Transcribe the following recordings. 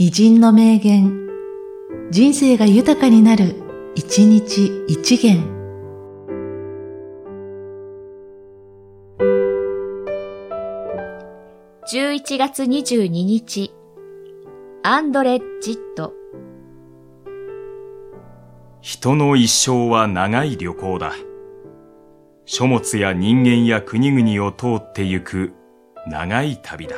偉人の名言、人生が豊かになる、一日一元。11月22日、アンドレ・ジット。人の一生は長い旅行だ。書物や人間や国々を通ってゆく長い旅だ。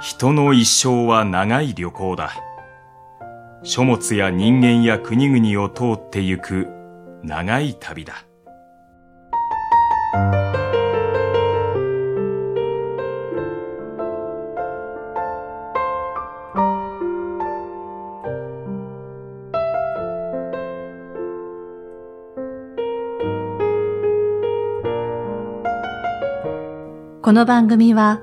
人の一生は長い旅行だ。書物や人間や国々を通ってゆく長い旅だ。この番組は、